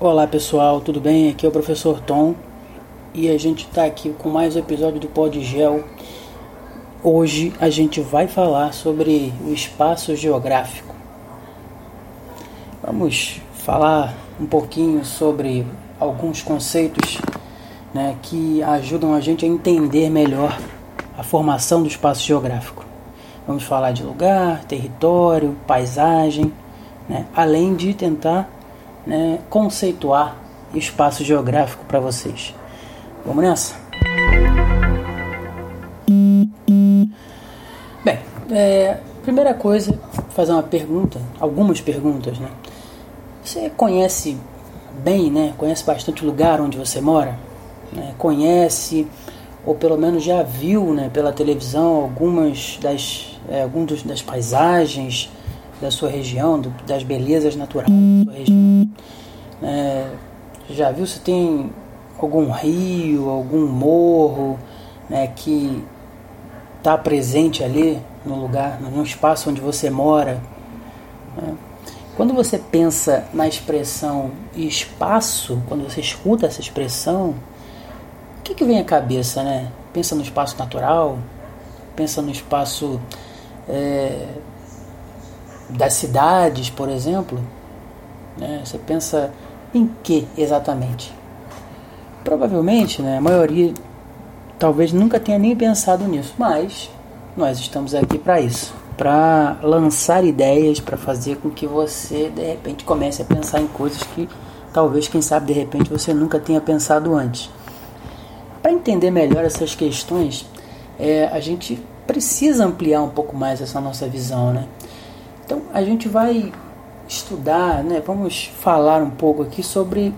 Olá pessoal, tudo bem? Aqui é o professor Tom e a gente está aqui com mais um episódio do Podgel. Hoje a gente vai falar sobre o espaço geográfico. Vamos falar um pouquinho sobre alguns conceitos né, que ajudam a gente a entender melhor a formação do espaço geográfico. Vamos falar de lugar, território, paisagem, né, além de tentar né, conceituar espaço geográfico para vocês. Vamos nessa? Bem, é, primeira coisa, fazer uma pergunta, algumas perguntas, né? Você conhece bem, né? Conhece bastante o lugar onde você mora? Né? Conhece ou pelo menos já viu, né, pela televisão algumas das é, algumas das paisagens da sua região, do, das belezas naturais da sua região? É, já viu se tem algum rio, algum morro, né, que está presente ali no lugar, no espaço onde você mora? Né? Quando você pensa na expressão espaço, quando você escuta essa expressão, o que, que vem à cabeça, né? Pensa no espaço natural, pensa no espaço é, das cidades, por exemplo. Né? Você pensa em que exatamente? Provavelmente, né, a maioria talvez nunca tenha nem pensado nisso, mas nós estamos aqui para isso para lançar ideias, para fazer com que você de repente comece a pensar em coisas que talvez, quem sabe, de repente você nunca tenha pensado antes. Para entender melhor essas questões, é, a gente precisa ampliar um pouco mais essa nossa visão, né? Então a gente vai estudar, né? Vamos falar um pouco aqui sobre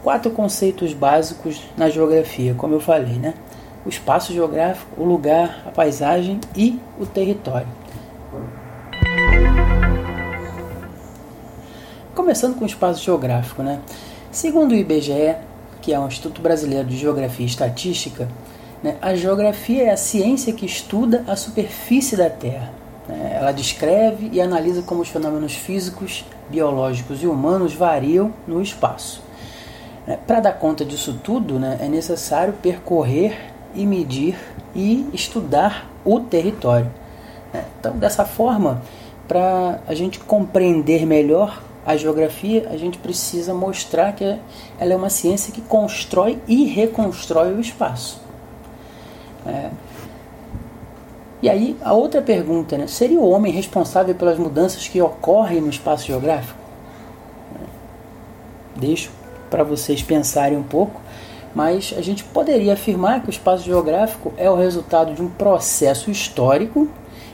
quatro conceitos básicos na geografia, como eu falei, né? O espaço geográfico, o lugar, a paisagem e o território. Começando com o espaço geográfico, né? Segundo o IBGE, que é o Instituto Brasileiro de Geografia e Estatística, né, a geografia é a ciência que estuda a superfície da Terra. Né? Ela descreve e analisa como os fenômenos físicos, biológicos e humanos variam no espaço. Né? Para dar conta disso tudo, né, é necessário percorrer e medir e estudar o território. Né? Então, dessa forma, para a gente compreender melhor a geografia, a gente precisa mostrar que ela é uma ciência que constrói e reconstrói o espaço. É. E aí, a outra pergunta, né? seria o homem responsável pelas mudanças que ocorrem no espaço geográfico? Deixo para vocês pensarem um pouco, mas a gente poderia afirmar que o espaço geográfico é o resultado de um processo histórico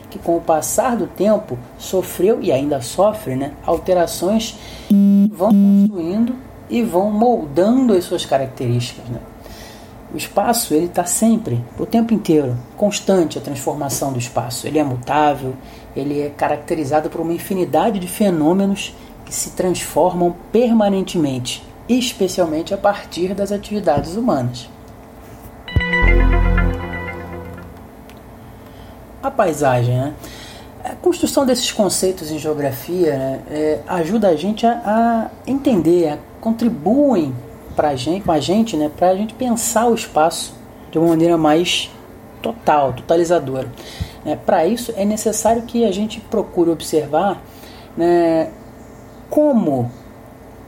que com o passar do tempo sofreu e ainda sofre né, alterações que vão construindo e vão moldando as suas características. Né? O espaço ele está sempre, o tempo inteiro, constante a transformação do espaço. Ele é mutável, ele é caracterizado por uma infinidade de fenômenos que se transformam permanentemente, especialmente a partir das atividades humanas. a paisagem, né? A construção desses conceitos em geografia né, é, ajuda a gente a, a entender, a, contribuem pra gente, com a gente, né, para a gente pensar o espaço de uma maneira mais total, totalizadora. É, para isso é necessário que a gente procure observar né, como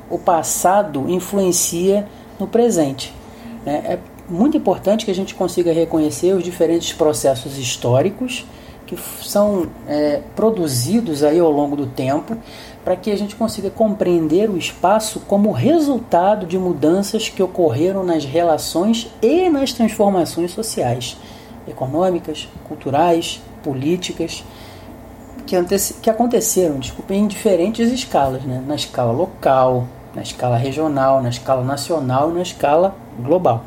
o passado influencia no presente. Né? É muito importante que a gente consiga reconhecer os diferentes processos históricos que são é, produzidos aí ao longo do tempo para que a gente consiga compreender o espaço como resultado de mudanças que ocorreram nas relações e nas transformações sociais, econômicas, culturais, políticas que, que aconteceram desculpa, em diferentes escalas, né? na escala local, na escala regional, na escala nacional e na escala global.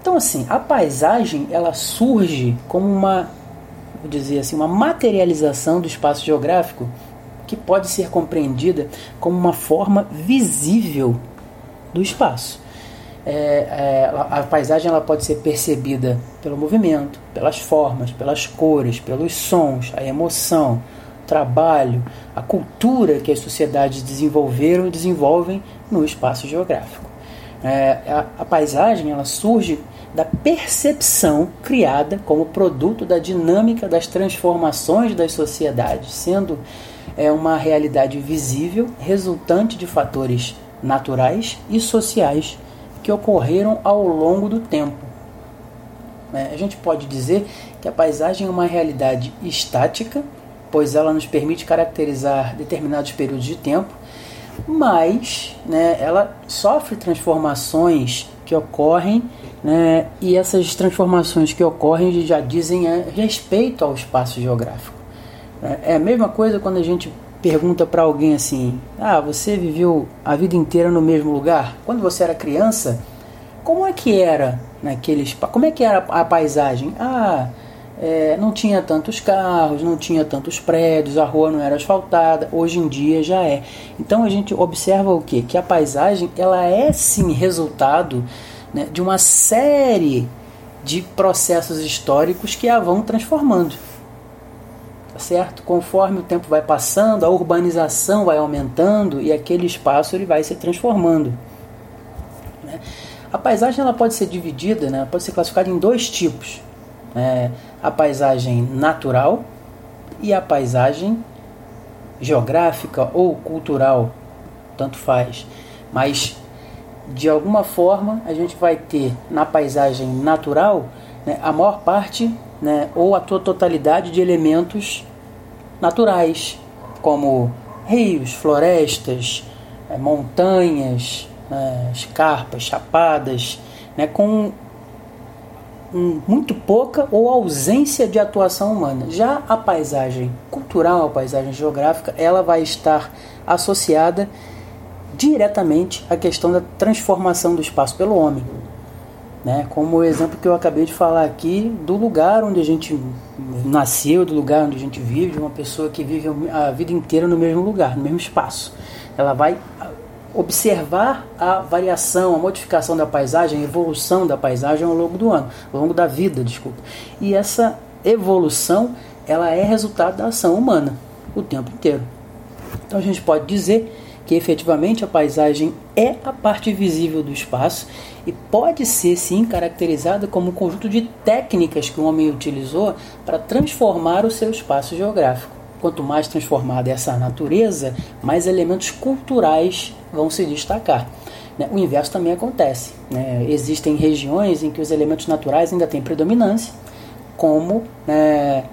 Então, assim, a paisagem ela surge como uma, dizer assim, uma materialização do espaço geográfico que pode ser compreendida como uma forma visível do espaço. É, é, a paisagem ela pode ser percebida pelo movimento, pelas formas, pelas cores, pelos sons, a emoção, o trabalho, a cultura que as sociedades desenvolveram e desenvolvem no espaço geográfico. É, a, a paisagem ela surge da percepção criada como produto da dinâmica das transformações das sociedades, sendo é, uma realidade visível resultante de fatores naturais e sociais que ocorreram ao longo do tempo. É, a gente pode dizer que a paisagem é uma realidade estática, pois ela nos permite caracterizar determinados períodos de tempo, mas né, ela sofre transformações que ocorrem né, e essas transformações que ocorrem já dizem a respeito ao espaço geográfico. É a mesma coisa quando a gente pergunta para alguém assim: Ah, você viveu a vida inteira no mesmo lugar? Quando você era criança, como é que era naquele espaço? Como é que era a paisagem? Ah, é, não tinha tantos carros, não tinha tantos prédios, a rua não era asfaltada. Hoje em dia já é. Então a gente observa o que? Que a paisagem ela é sim resultado né, de uma série de processos históricos que a vão transformando. Tá certo? Conforme o tempo vai passando, a urbanização vai aumentando e aquele espaço ele vai se transformando. Né? A paisagem ela pode ser dividida, né, pode ser classificada em dois tipos. Né? A paisagem natural e a paisagem geográfica ou cultural, tanto faz. Mas de alguma forma a gente vai ter na paisagem natural né, a maior parte né, ou a totalidade de elementos naturais, como rios, florestas, é, montanhas, é, escarpas, chapadas, né, com um, muito pouca ou ausência de atuação humana. Já a paisagem cultural, a paisagem geográfica, ela vai estar associada diretamente à questão da transformação do espaço pelo homem. Né? Como o exemplo que eu acabei de falar aqui do lugar onde a gente nasceu, do lugar onde a gente vive, de uma pessoa que vive a vida inteira no mesmo lugar, no mesmo espaço. Ela vai observar a variação, a modificação da paisagem, a evolução da paisagem ao longo do ano, ao longo da vida, desculpa. E essa evolução, ela é resultado da ação humana o tempo inteiro. Então a gente pode dizer que efetivamente a paisagem é a parte visível do espaço e pode ser sim caracterizada como um conjunto de técnicas que o homem utilizou para transformar o seu espaço geográfico. Quanto mais transformada é essa natureza, mais elementos culturais vão se destacar. Né? O inverso também acontece. Né? Existem regiões em que os elementos naturais ainda têm predominância, como né,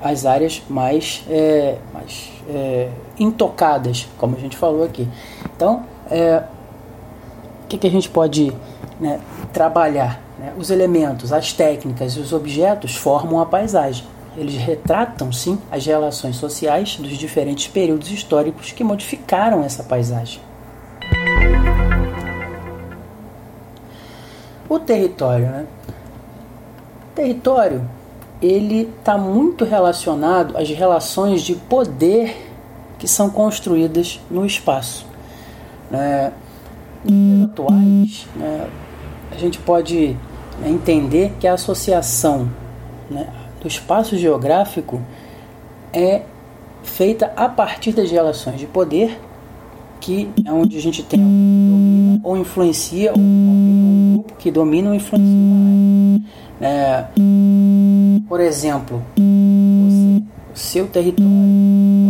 as áreas mais, é, mais é, intocadas, como a gente falou aqui. Então, é, o que, que a gente pode né, trabalhar? Né? Os elementos, as técnicas e os objetos formam a paisagem. Eles retratam, sim, as relações sociais dos diferentes períodos históricos que modificaram essa paisagem. O território, né? Território ele está muito relacionado às relações de poder que são construídas no espaço. Né? Atuais, né, a gente pode né, entender que a associação né, do espaço geográfico é feita a partir das relações de poder, que é onde a gente tem domina ou influencia, ou um grupo que domina ou influencia uma área. É, por exemplo, o seu território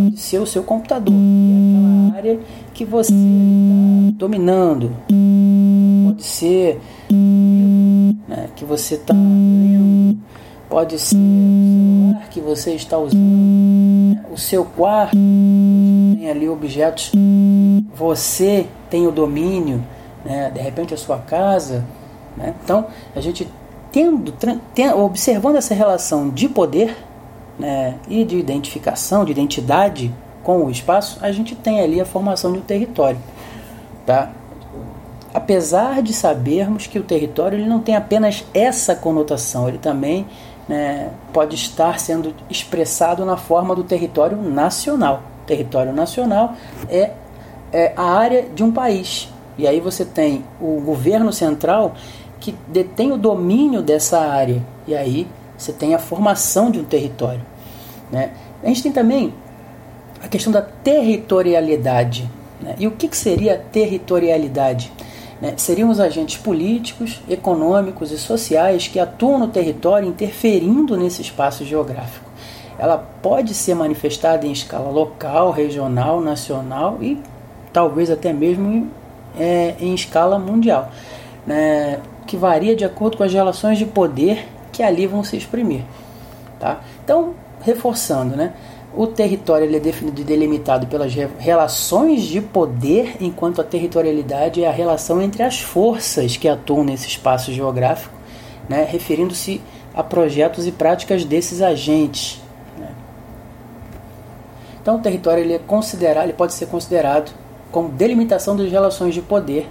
pode ser o seu computador, que é aquela área que você está dominando. Pode ser né, que você está lendo, pode ser o celular que você está usando, né, o seu quarto, tem ali objetos, você tem o domínio, né, de repente a sua casa. Né? Então, a gente tendo, observando essa relação de poder né, e de identificação, de identidade com o espaço, a gente tem ali a formação de um território. Tá? Apesar de sabermos que o território ele não tem apenas essa conotação, ele também né, pode estar sendo expressado na forma do território nacional. Território nacional é, é a área de um país. E aí você tem o governo central que detém o domínio dessa área. E aí você tem a formação de um território. Né? A gente tem também a questão da territorialidade. Né? E o que, que seria territorialidade? Né? Seriam os agentes políticos, econômicos e sociais que atuam no território interferindo nesse espaço geográfico. Ela pode ser manifestada em escala local, regional, nacional e talvez até mesmo em, é, em escala mundial, né? Que varia de acordo com as relações de poder que ali vão se exprimir. Tá? Então, reforçando, né? O território é definido e delimitado pelas relações de poder, enquanto a territorialidade é a relação entre as forças que atuam nesse espaço geográfico, né, referindo-se a projetos e práticas desses agentes. Né. Então, o território ele é considerado, ele pode ser considerado como delimitação das relações de poder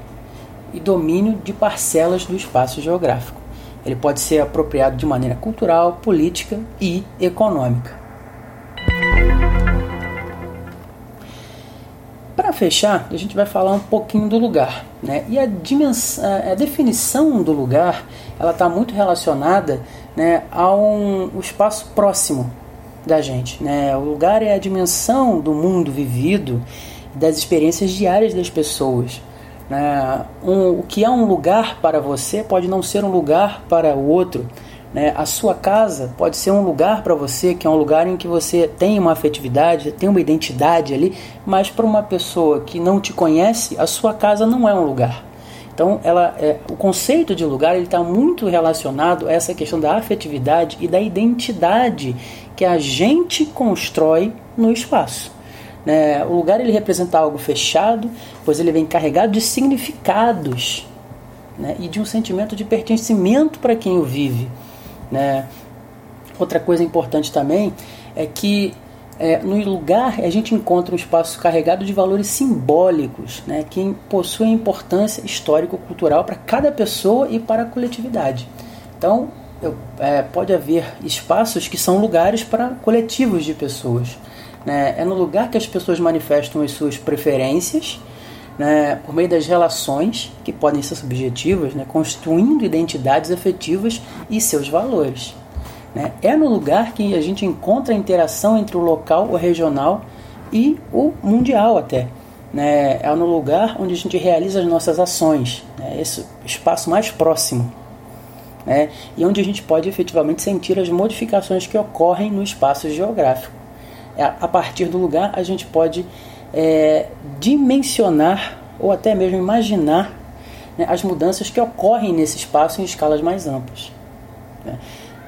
e domínio de parcelas do espaço geográfico. Ele pode ser apropriado de maneira cultural, política e econômica. Para fechar, a gente vai falar um pouquinho do lugar. Né? E a, dimensão, a definição do lugar ela está muito relacionada né, a um, espaço próximo da gente. Né? O lugar é a dimensão do mundo vivido das experiências diárias das pessoas. Né? Um, o que é um lugar para você pode não ser um lugar para o outro. Né? A sua casa pode ser um lugar para você, que é um lugar em que você tem uma afetividade, tem uma identidade ali, mas para uma pessoa que não te conhece, a sua casa não é um lugar. Então, ela, é, o conceito de lugar está muito relacionado a essa questão da afetividade e da identidade que a gente constrói no espaço. Né? O lugar ele representa algo fechado, pois ele vem carregado de significados né? e de um sentimento de pertencimento para quem o vive. Né? Outra coisa importante também é que é, no lugar a gente encontra um espaço carregado de valores simbólicos né, que possuem importância histórico-cultural para cada pessoa e para a coletividade. Então, eu, é, pode haver espaços que são lugares para coletivos de pessoas. Né? É no lugar que as pessoas manifestam as suas preferências, né, por meio das relações, que podem ser subjetivas, né, constituindo identidades afetivas e seus valores. Né. É no lugar que a gente encontra a interação entre o local, o regional e o mundial até. Né. É no lugar onde a gente realiza as nossas ações, né, esse espaço mais próximo. Né, e onde a gente pode efetivamente sentir as modificações que ocorrem no espaço geográfico. A partir do lugar, a gente pode é, dimensionar ou até mesmo imaginar né, as mudanças que ocorrem nesse espaço em escalas mais amplas. Né?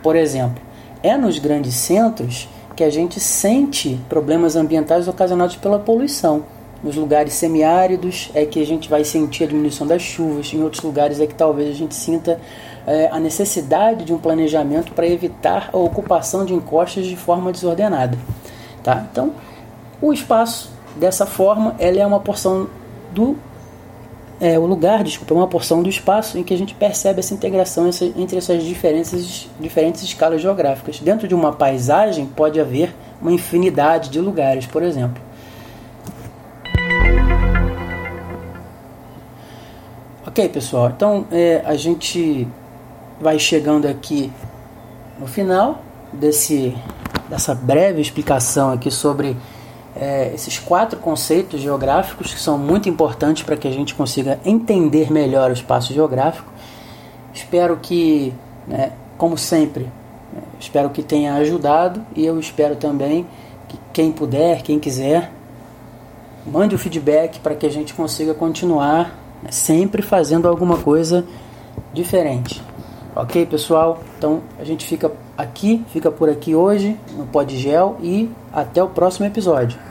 Por exemplo, é nos grandes centros que a gente sente problemas ambientais ocasionados pela poluição. Nos lugares semiáridos é que a gente vai sentir a diminuição das chuvas, em outros lugares é que talvez a gente sinta é, a necessidade de um planejamento para evitar a ocupação de encostas de forma desordenada. Tá? Então, o espaço Dessa forma, ela é uma porção do é, o lugar, desculpa, é uma porção do espaço em que a gente percebe essa integração entre essas diferentes, diferentes escalas geográficas. Dentro de uma paisagem pode haver uma infinidade de lugares, por exemplo. Ok, pessoal, então é, a gente vai chegando aqui no final desse, dessa breve explicação aqui sobre é, esses quatro conceitos geográficos que são muito importantes para que a gente consiga entender melhor o espaço geográfico. Espero que, né, como sempre, né, espero que tenha ajudado e eu espero também que quem puder, quem quiser, mande o feedback para que a gente consiga continuar né, sempre fazendo alguma coisa diferente. Ok, pessoal? Então a gente fica aqui, fica por aqui hoje no Podgel e até o próximo episódio.